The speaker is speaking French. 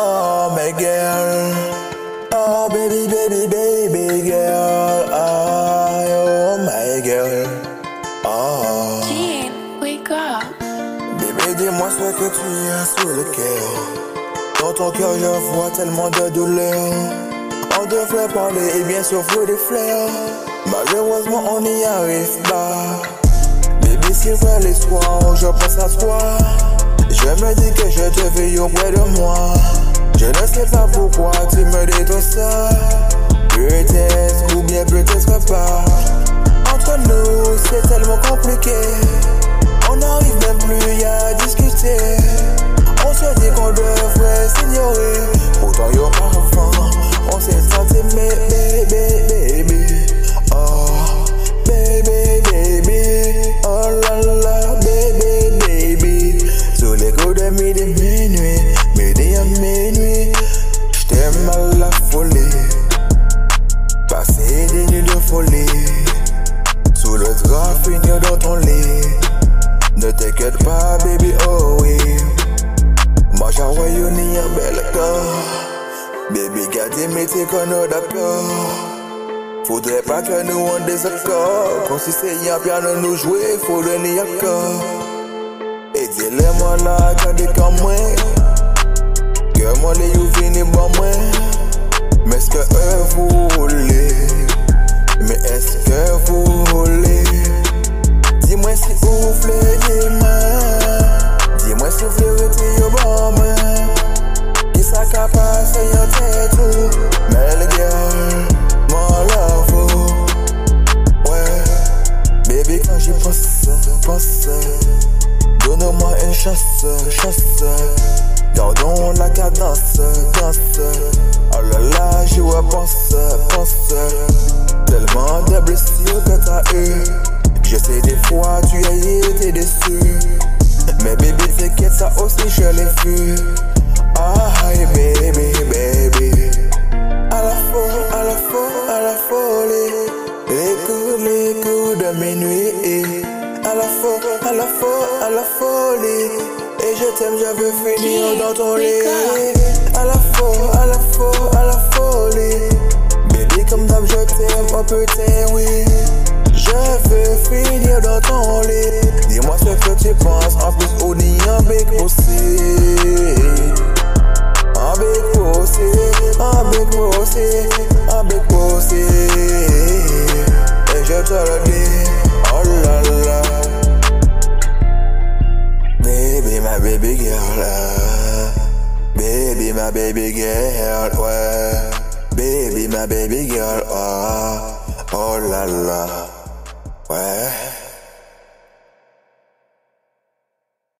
Oh my girl, oh baby, baby, baby girl, oh my girl, oh. Jean, wake up. Bébé, dis-moi ce que tu as sous le cœur. Dans ton cœur, je vois tellement de douleur. On devrait parler et bien sûr jouer des fleurs. Malheureusement, on n'y arrive pas. Bébé, c'est vrai les soirs, je pense à toi. Je me dis que je te veux auprès de moi. Je ne sais pas pourquoi tu me tout ça. Peut-être Sous le drap, finir dans ton lit. Ne t'inquiète pas, baby, oh oui. Moi, j'envoie une un bel corps. Baby, gardez mes qu'on d'accord. Faudrait pas que nous on désaccord. Quand si piano nous jouer, faut le nier accord. Et dis-le-moi là, des comme moi. J'y pense, pense. Donne-moi une chasse, chasse. Gardons la cadence, danse. Oh là là, j'y vois, pense, pense. Tellement de blessures que t'as eu. Je sais des fois tu as été déçu. Mais baby, t'inquiète, ça aussi je l'ai vu. À la folie, à la folie, à la folie. Et je t'aime, je veux finir dans ton lit. À la folie, à la folie, à la folie. Baby, comme d'hab, je t'aime, oh putain, oui. Je veux finir dans ton lit. Dis-moi ce que tu penses. En plus, on y a un big pussy. Un big pussy. Un big Baby, my baby girl. Ouais. Baby, my baby girl. Oh, oh là là. Ouais.